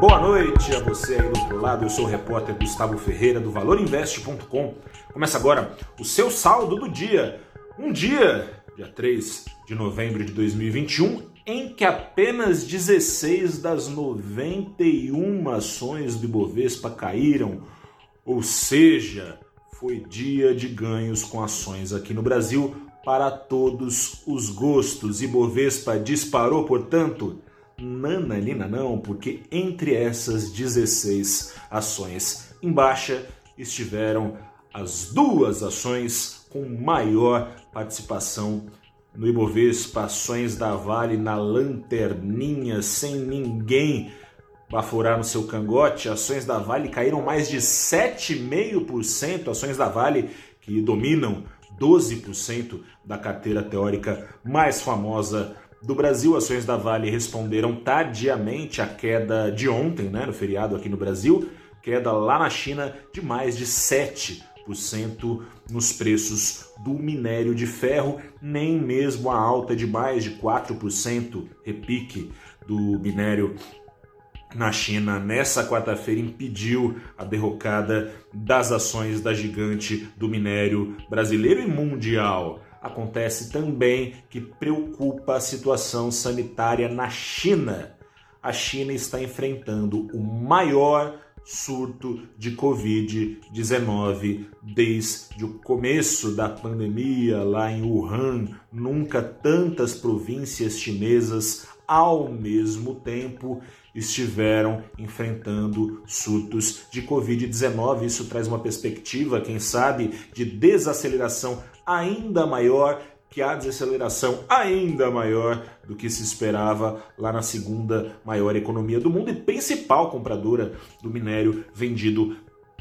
Boa noite a você aí do outro lado. Eu sou o repórter Gustavo Ferreira do ValorInvest.com. Começa agora o seu saldo do dia. Um dia, dia 3 de novembro de 2021, em que apenas 16 das 91 ações do Ibovespa caíram, ou seja, foi dia de ganhos com ações aqui no Brasil para todos os gostos. Ibovespa disparou, portanto, Nananina não, porque entre essas 16 ações em baixa estiveram as duas ações com maior participação no Ibovespa, ações da Vale na lanterninha, sem ninguém baforar no seu cangote. Ações da Vale caíram mais de 7,5%, ações da Vale que dominam 12% da carteira teórica mais famosa do Brasil, ações da Vale responderam tardiamente à queda de ontem, né, no feriado aqui no Brasil, queda lá na China de mais de 7% nos preços do minério de ferro, nem mesmo a alta de mais de 4% repique do minério na China. Nessa quarta-feira impediu a derrocada das ações da gigante do minério brasileiro e mundial acontece também que preocupa a situação sanitária na China. A China está enfrentando o maior surto de Covid-19 desde o começo da pandemia lá em Wuhan. Nunca tantas províncias chinesas ao mesmo tempo estiveram enfrentando surtos de Covid-19. Isso traz uma perspectiva, quem sabe, de desaceleração ainda maior que a desaceleração ainda maior do que se esperava lá na segunda maior economia do mundo e principal compradora do minério vendido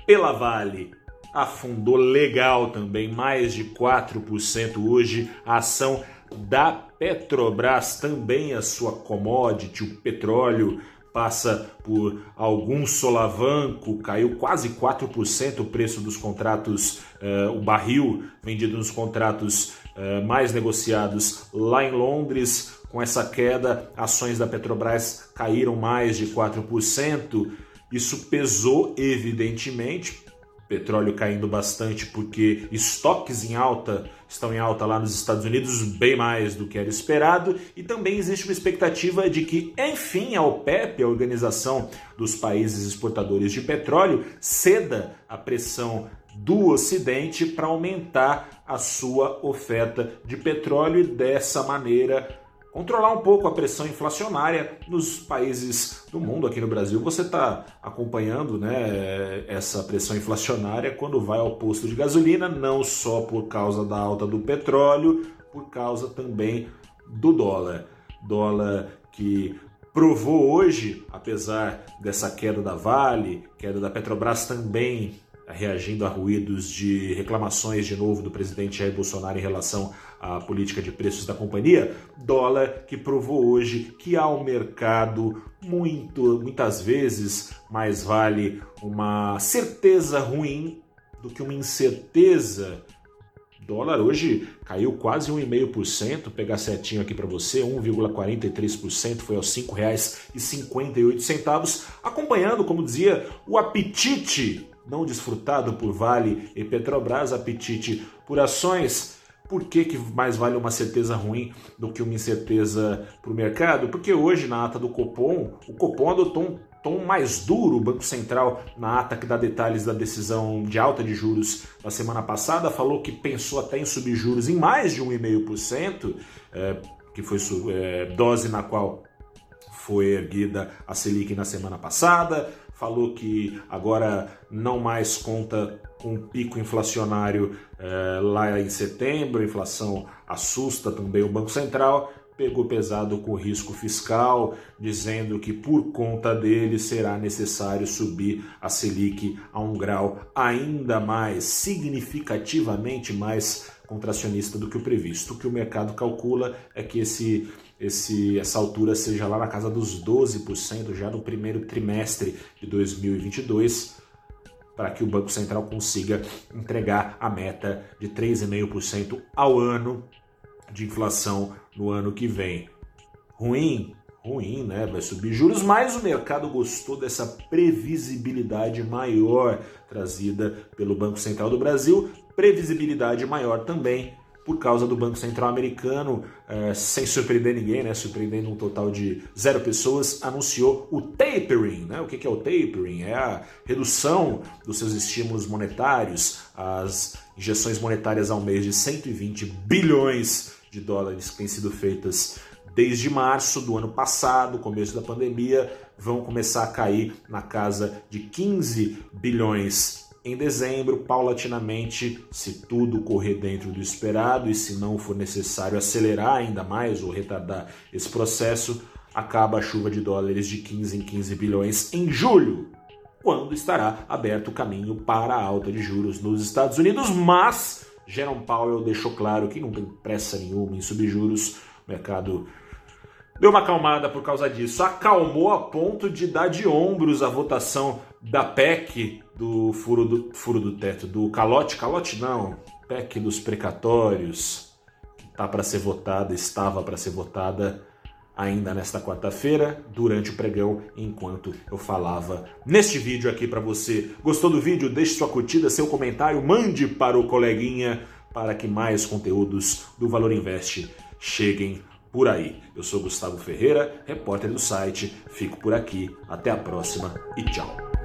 pela Vale. Afundou legal também, mais de 4% hoje a ação da Petrobras, também a sua commodity, o petróleo, passa por algum solavanco, caiu quase 4% o preço dos contratos, uh, o barril vendido nos contratos uh, mais negociados lá em Londres. Com essa queda, ações da Petrobras caíram mais de 4%. Isso pesou, evidentemente, petróleo caindo bastante porque estoques em alta estão em alta lá nos Estados Unidos, bem mais do que era esperado, e também existe uma expectativa de que, enfim, a OPEP, a Organização dos Países Exportadores de Petróleo, ceda a pressão do Ocidente para aumentar a sua oferta de petróleo e dessa maneira controlar um pouco a pressão inflacionária nos países do mundo. Aqui no Brasil, você está acompanhando né, essa pressão inflacionária quando vai ao posto de gasolina, não só por causa da alta do petróleo, por causa também do dólar. Dólar que provou hoje, apesar dessa queda da Vale, queda da Petrobras também reagindo a ruídos de reclamações de novo do presidente Jair Bolsonaro em relação à política de preços da companhia, dólar que provou hoje que ao mercado muito, muitas vezes mais vale uma certeza ruim do que uma incerteza. Dólar hoje caiu quase 1,5%, pegar certinho aqui para você, 1,43% foi aos R$ 5,58, acompanhando, como dizia, o apetite não desfrutado por Vale e Petrobras, apetite por ações. Por que, que mais vale uma certeza ruim do que uma incerteza para o mercado? Porque hoje, na ata do Copom, o Copom adotou um tom mais duro, o Banco Central, na ata que dá detalhes da decisão de alta de juros na semana passada, falou que pensou até em subir juros em mais de 1,5%, é, que foi é, dose na qual foi erguida a Selic na semana passada, falou que agora não mais conta com um pico inflacionário eh, lá em setembro, a inflação assusta também o Banco Central, pegou pesado com o risco fiscal, dizendo que por conta dele será necessário subir a Selic a um grau ainda mais significativamente mais contracionista do que o previsto. O que o mercado calcula é que esse esse, essa altura seja lá na casa dos 12% já no primeiro trimestre de 2022, para que o Banco Central consiga entregar a meta de 3,5% ao ano de inflação no ano que vem. Ruim? ruim, né? Vai subir juros, mas o mercado gostou dessa previsibilidade maior trazida pelo Banco Central do Brasil, previsibilidade maior também por causa do Banco Central americano, é, sem surpreender ninguém, né, surpreendendo um total de zero pessoas, anunciou o tapering. Né? O que é o tapering? É a redução dos seus estímulos monetários, as injeções monetárias ao mês de 120 bilhões de dólares que têm sido feitas desde março do ano passado, começo da pandemia, vão começar a cair na casa de 15 bilhões em dezembro, paulatinamente, se tudo correr dentro do esperado e se não for necessário acelerar ainda mais ou retardar esse processo, acaba a chuva de dólares de 15 em 15 bilhões em julho, quando estará aberto o caminho para a alta de juros nos Estados Unidos, mas Jerome Powell deixou claro que não tem pressa nenhuma em subir juros, o mercado deu uma acalmada por causa disso, acalmou a ponto de dar de ombros a votação da PEC do furo do, furo do teto, do calote, calote não, PEC dos precatórios, tá para ser votada, estava para ser votada ainda nesta quarta-feira, durante o pregão, enquanto eu falava neste vídeo aqui para você. Gostou do vídeo? Deixe sua curtida, seu comentário, mande para o coleguinha para que mais conteúdos do Valor Invest cheguem por aí. Eu sou Gustavo Ferreira, repórter do site. Fico por aqui. Até a próxima e tchau.